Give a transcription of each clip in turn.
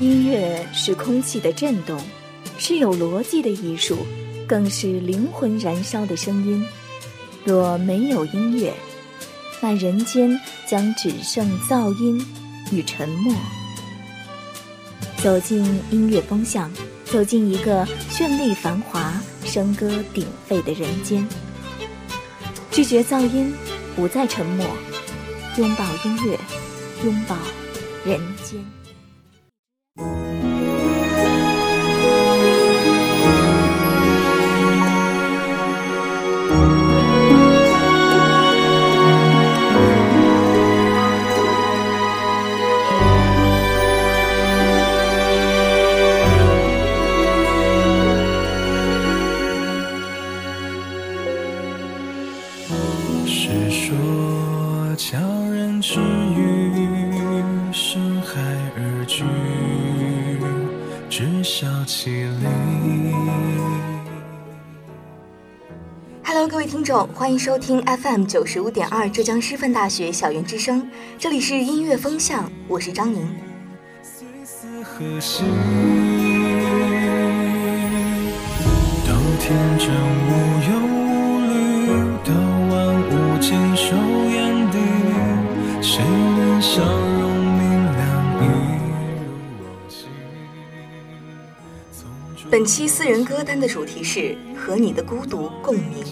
音乐是空气的震动，是有逻辑的艺术，更是灵魂燃烧的声音。若没有音乐，那人间将只剩噪音与沉默。走进音乐风向，走进一个绚丽繁华、笙歌鼎沸的人间。拒绝噪音，不再沉默，拥抱音乐，拥抱人间。欢迎收听 FM 九十五点二浙江师范大学校园之声，这里是音乐风向，我是张宁。本期私人歌单的主题是和你的孤独共鸣。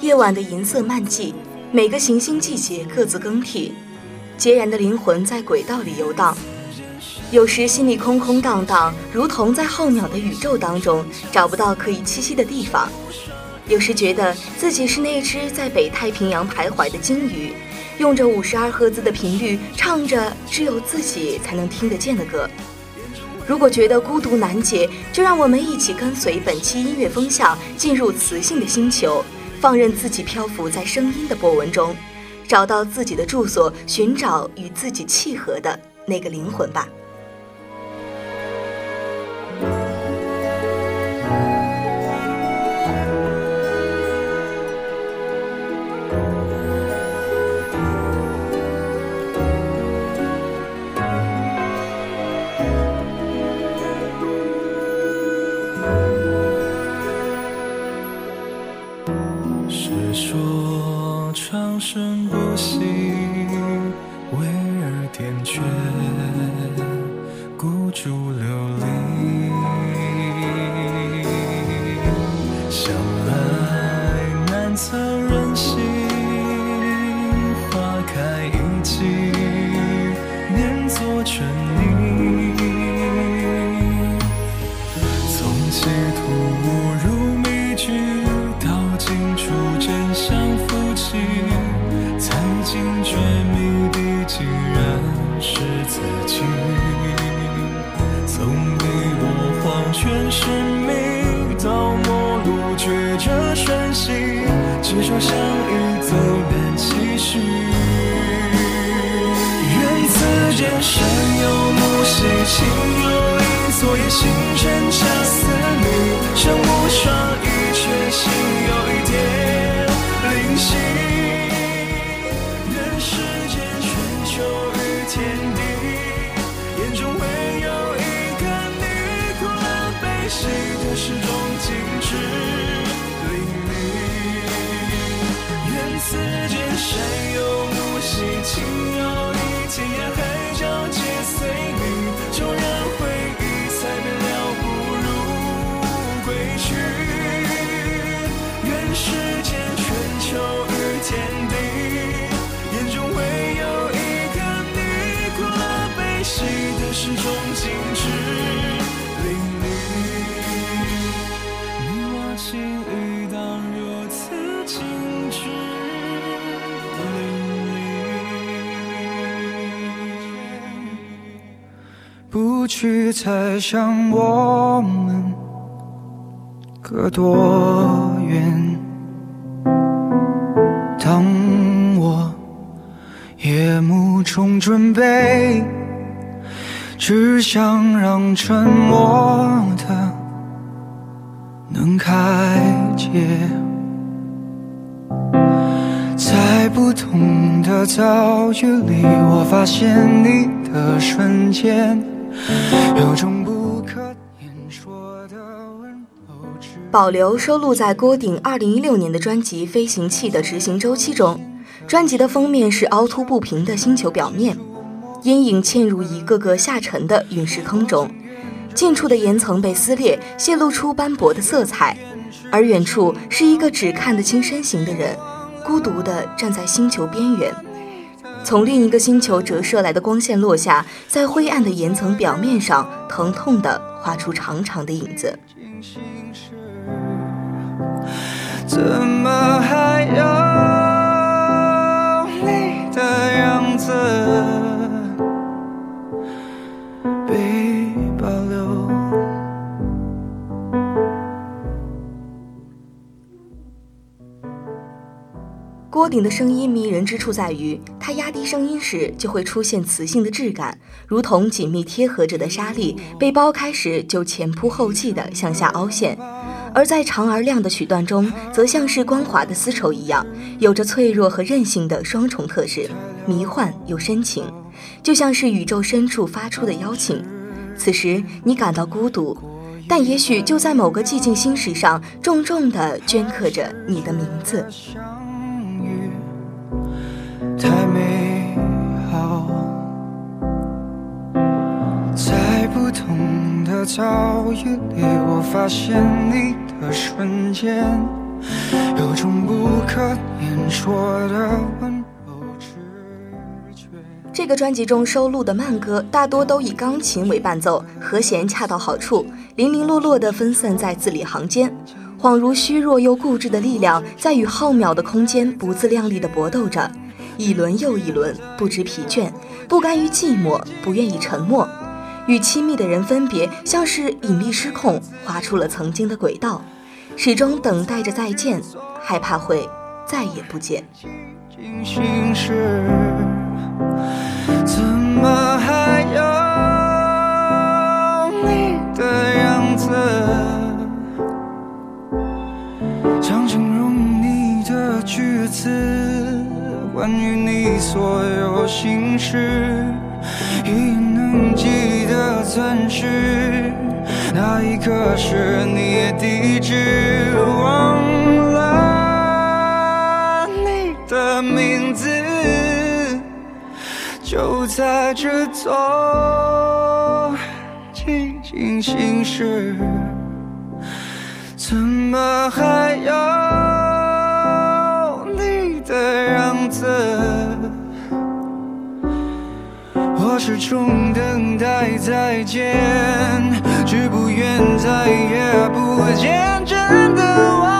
夜晚的银色漫季，每个行星季节各自更替，孑然的灵魂在轨道里游荡。有时心里空空荡荡，如同在候鸟的宇宙当中找不到可以栖息的地方。有时觉得自己是那只在北太平洋徘徊的鲸鱼，用着五十二赫兹的频率唱着只有自己才能听得见的歌。如果觉得孤独难解，就让我们一起跟随本期音乐风向，进入磁性的星球，放任自己漂浮在声音的波纹中，找到自己的住所，寻找与自己契合的那个灵魂吧。记念作春泥心。不去猜想我们隔多远。当我夜幕中准备，只想让沉默的能开解，在不同的遭遇里，我发现你的瞬间。有种不可言说的温柔。保留收录在郭顶2016年的专辑《飞行器的执行周期》中。专辑的封面是凹凸不平的星球表面，阴影嵌入一个个下沉的陨石坑中，近处的岩层被撕裂，泄露出斑驳的色彩，而远处是一个只看得清身形的人，孤独地站在星球边缘。从另一个星球折射来的光线落下，在灰暗的岩层表面上，疼痛地画出长长的影子。怎么还有？的样子锅顶的声音迷人之处在于，它压低声音时就会出现磁性的质感，如同紧密贴合着的沙粒被剥开时就前仆后继地向下凹陷。而在长而亮的曲段中，则像是光滑的丝绸一样，有着脆弱和韧性的双重特质，迷幻又深情，就像是宇宙深处发出的邀请。此时你感到孤独，但也许就在某个寂静星石上，重重地镌刻着你的名字。太美好，在不同的遭遇里，我发现你。的瞬间，有种不可言说的温柔直觉。这个专辑中收录的慢歌大多都以钢琴为伴奏，和弦恰到好处，零零落落的分散在字里行间，恍如虚弱又固执的力量在与浩渺的空间不自量力地搏斗着，一轮又一轮，不知疲倦，不甘于寂寞，不愿意沉默。与亲密的人分别，像是引力失控，划出了曾经的轨道，始终等待着再见，害怕会再也不见。怎么还有你的样子？想形容你的句子，关于你所有心事。记得钻石，那一刻是你地址，忘了你的名字，就在这座寂静心事，怎么还有你的人色？我始终等待再见，只不愿再也不见，真的忘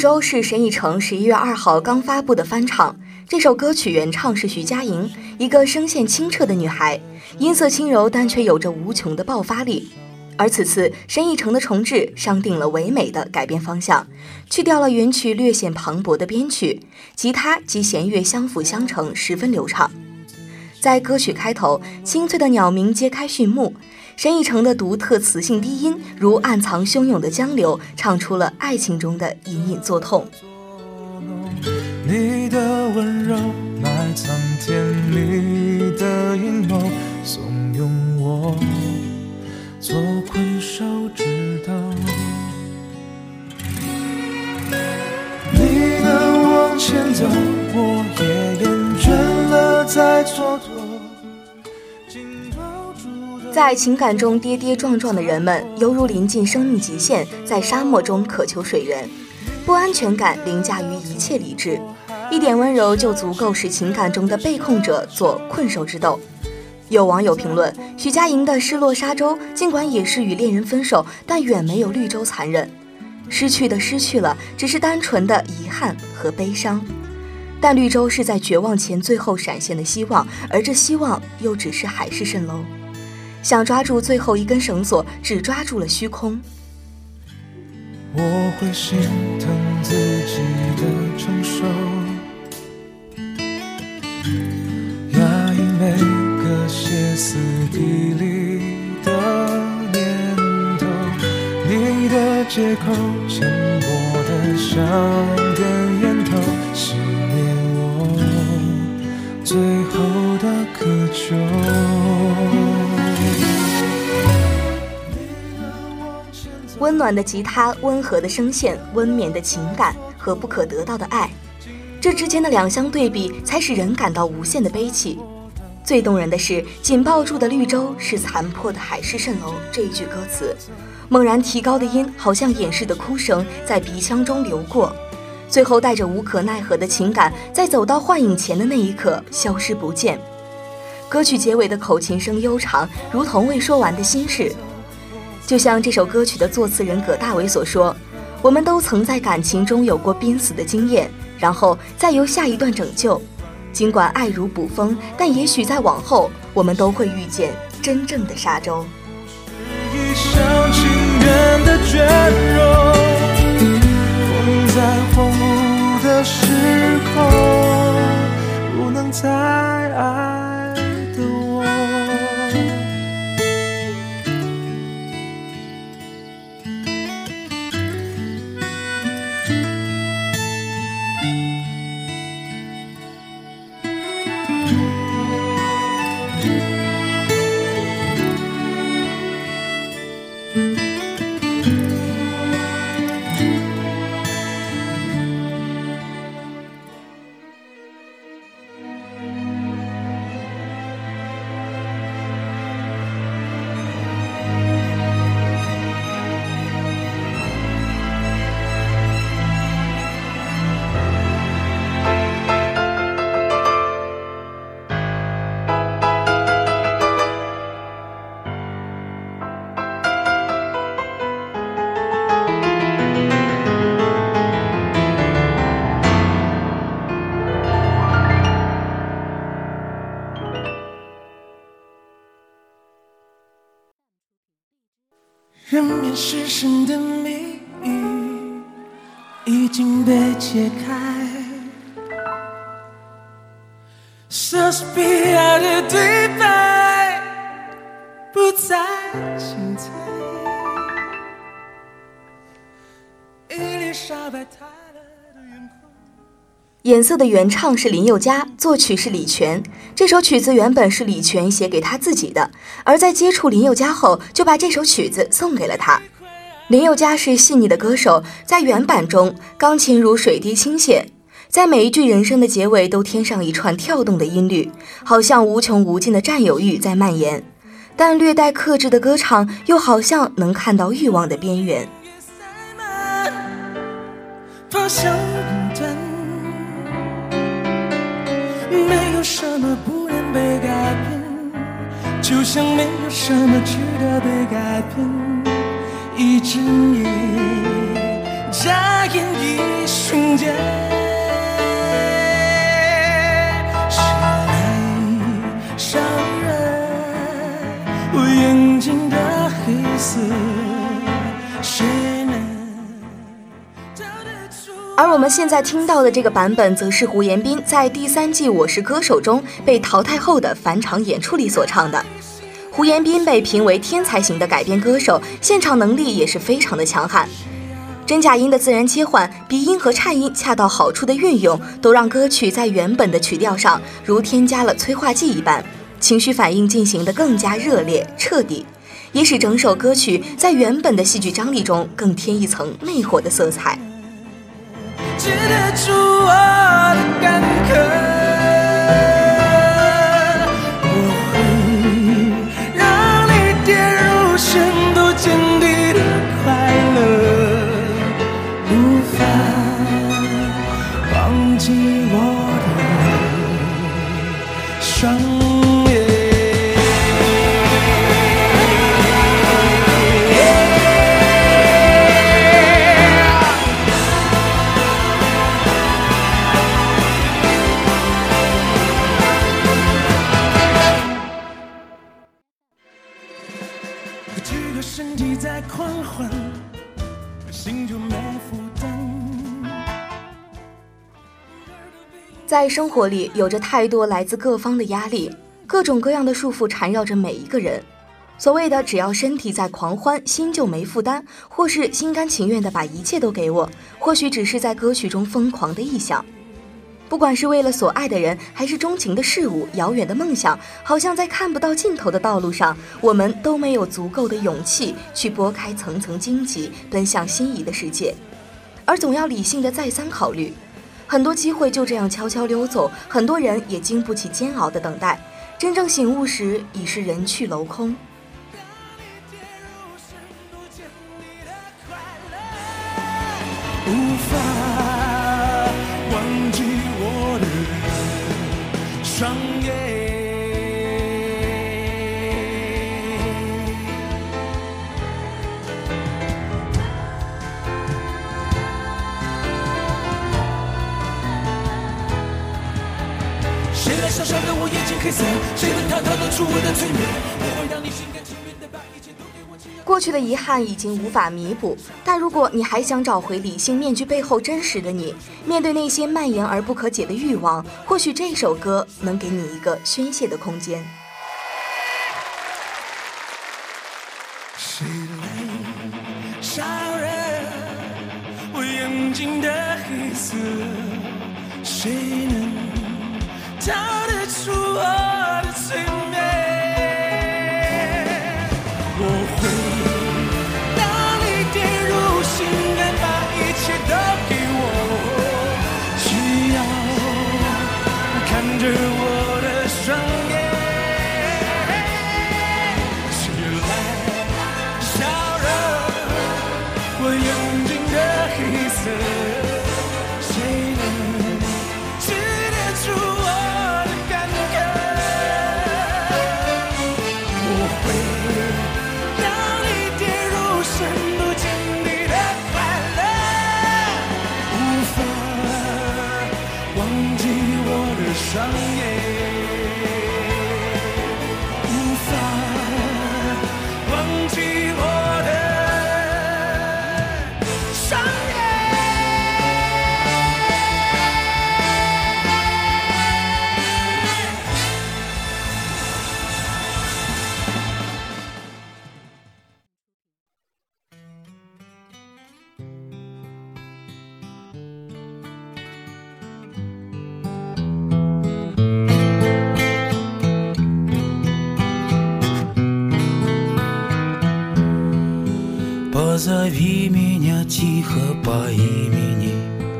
周是沈以诚十一月二号刚发布的翻唱。这首歌曲原唱是徐佳莹，一个声线清澈的女孩，音色轻柔，但却有着无穷的爆发力。而此次沈以诚的重制，商定了唯美的改编方向，去掉了原曲略显磅礴的编曲，吉他及弦乐相辅相成，十分流畅。在歌曲开头，清脆的鸟鸣揭开序幕，沈以诚的独特磁性低音如暗藏汹涌的江流，唱出了爱情中的隐隐作痛。你的温柔埋藏甜蜜的阴谋。怂恿我做困兽之斗。你的往前走，我也厌倦了再蹉跎。在情感中跌跌撞撞的人们，犹如临近生命极限，在沙漠中渴求水源，不安全感凌驾于一切理智，一点温柔就足够使情感中的被控者做困兽之斗。有网友评论：许佳莹的失落沙洲，尽管也是与恋人分手，但远没有绿洲残忍。失去的失去了，只是单纯的遗憾和悲伤。但绿洲是在绝望前最后闪现的希望，而这希望又只是海市蜃楼。想抓住最后一根绳索，只抓住了虚空。我会心疼自己的承受，压抑每个歇斯底里的念头。你的借口，浅薄的像温暖的吉他，温和的声线，温绵的情感和不可得到的爱，这之间的两相对比，才使人感到无限的悲戚。最动人的是“紧抱住的绿洲是残破的海市蜃楼”这一句歌词，猛然提高的音，好像掩饰的哭声，在鼻腔中流过，最后带着无可奈何的情感，在走到幻影前的那一刻消失不见。歌曲结尾的口琴声悠长，如同未说完的心事。就像这首歌曲的作词人葛大为所说：“我们都曾在感情中有过濒死的经验，然后再由下一段拯救。尽管爱如捕风，但也许在往后，我们都会遇见真正的沙洲。”一厢情愿的倦容，风在荒芜的时空，不能再人面狮身的谜语已经被解开，莎士比亚的对白不再精彩。伊丽莎白泰勒的远空。颜色的原唱是林宥嘉，作曲是李泉。这首曲子原本是李泉写给他自己的，而在接触林宥嘉后，就把这首曲子送给了他。林宥嘉是细腻的歌手，在原版中，钢琴如水滴倾泻，在每一句人声的结尾都添上一串跳动的音律，好像无穷无尽的占有欲在蔓延。但略带克制的歌唱，又好像能看到欲望的边缘。没有什么不能被改变，就像没有什么值得被改变。一睁眼，眨眼，一瞬间，而我们现在听到的这个版本，则是胡彦斌在第三季《我是歌手》中被淘汰后的返场演出里所唱的。胡彦斌被评为天才型的改编歌手，现场能力也是非常的强悍。真假音的自然切换、鼻音和颤音恰到好处的运用，都让歌曲在原本的曲调上如添加了催化剂一般。情绪反应进行得更加热烈彻底，也使整首歌曲在原本的戏剧张力中更添一层魅惑的色彩。记得住我的干渴，在生活里，有着太多来自各方的压力，各种各样的束缚缠绕着每一个人。所谓的“只要身体在狂欢，心就没负担”，或是心甘情愿的把一切都给我，或许只是在歌曲中疯狂的臆想。不管是为了所爱的人，还是钟情的事物、遥远的梦想，好像在看不到尽头的道路上，我们都没有足够的勇气去拨开层层荆棘，奔向心仪的世界，而总要理性的再三考虑。很多机会就这样悄悄溜走，很多人也经不起煎熬的等待。真正醒悟时，已是人去楼空。去的遗憾已经无法弥补，但如果你还想找回理性面具背后真实的你，面对那些蔓延而不可解的欲望，或许这首歌能给你一个宣泄的空间。谁来烧热我眼睛的黑色？谁能逃得出热Позови меня тихо по имени,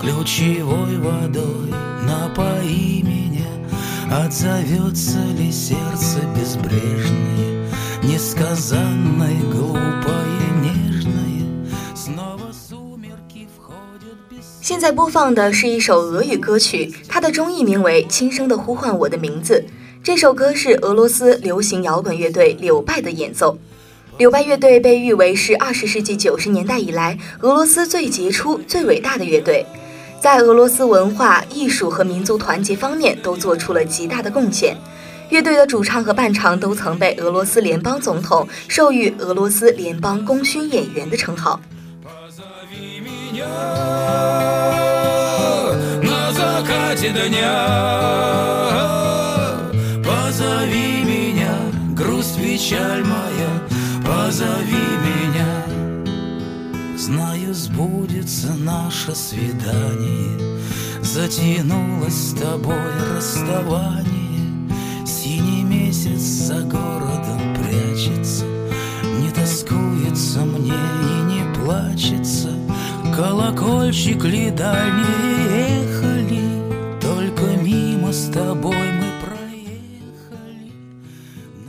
ключевой водой напои меня. Отзовется ли сердце безбрежное, несказанное, глупое, нежное? Снова сумерки входят без 现在播放的是一首俄语歌曲，它的中译名为《轻声的呼唤我的名字》。这首歌是俄罗斯流行摇滚乐队柳拜的演奏。 柳白乐队被誉为是二十世纪九十年代以来俄罗斯最杰出、最伟大的乐队，在俄罗斯文化艺术和民族团结方面都做出了极大的贡献。乐队的主唱和伴唱都曾被俄罗斯联邦总统授予俄罗斯联邦功勋演员的称号。Позови меня. Знаю, сбудется наше свидание, затянулось с тобой расставание. Синий месяц за городом прячется Не тоскуется мне и не плачется Колокольчик ли дальние ехали Только мимо с тобой мы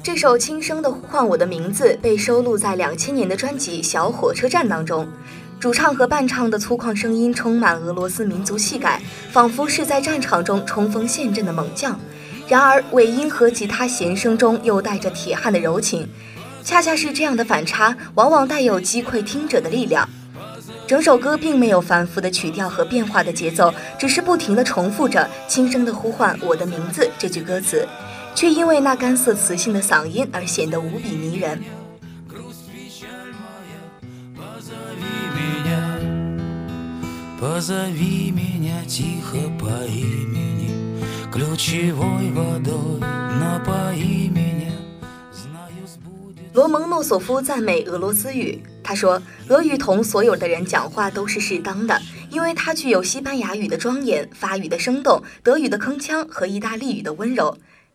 这首轻声的呼唤我的名字被收录在两千年的专辑《小火车站》当中。主唱和伴唱的粗犷声音充满俄罗斯民族气概，仿佛是在战场中冲锋陷阵的猛将。然而尾音和吉他弦声中又带着铁汉的柔情，恰恰是这样的反差，往往带有击溃听者的力量。整首歌并没有繁复的曲调和变化的节奏，只是不停地重复着轻声的呼唤我的名字这句歌词，却因为那干涩磁性的嗓音而显得无比迷人。Позови меня тихо по имени, ключевой водой напои меня. 罗蒙诺索夫赞美俄罗斯语，他说：“俄语同所有的人讲话都是适当的，因为它具有西班牙语的庄严、法语的生动、德语的铿锵和意大利语的温柔。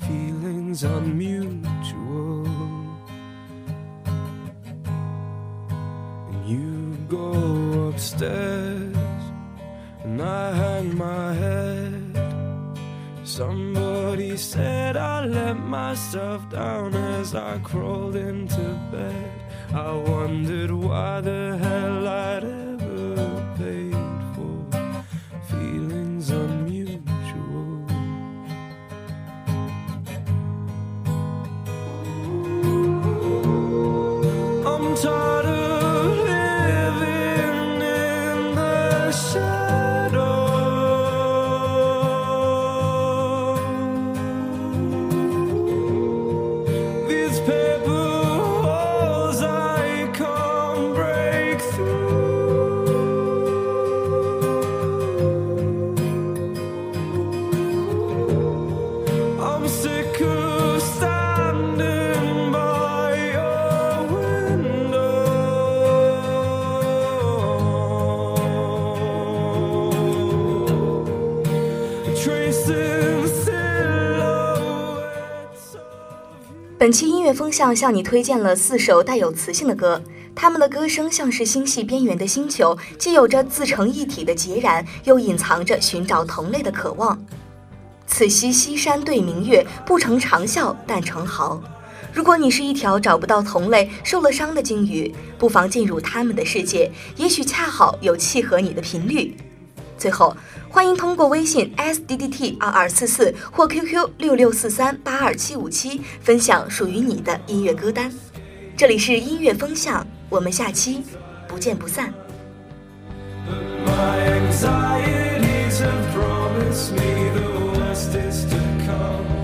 ？feelings unmutual. And you go upstairs, and I hang my head. Somebody said I let myself down as I crawled into bed. I wondered why the hell I'd ever guitar 风向向你推荐了四首带有磁性的歌，他们的歌声像是星系边缘的星球，既有着自成一体的孑然，又隐藏着寻找同类的渴望。此夕西山对明月，不成长啸但成豪。如果你是一条找不到同类、受了伤的鲸鱼，不妨进入他们的世界，也许恰好有契合你的频率。最后，欢迎通过微信 s d d t 二二四四或 QQ 六六四三八二七五七分享属于你的音乐歌单。这里是音乐风向，我们下期不见不散。My anxieties have promised me the worst is to come.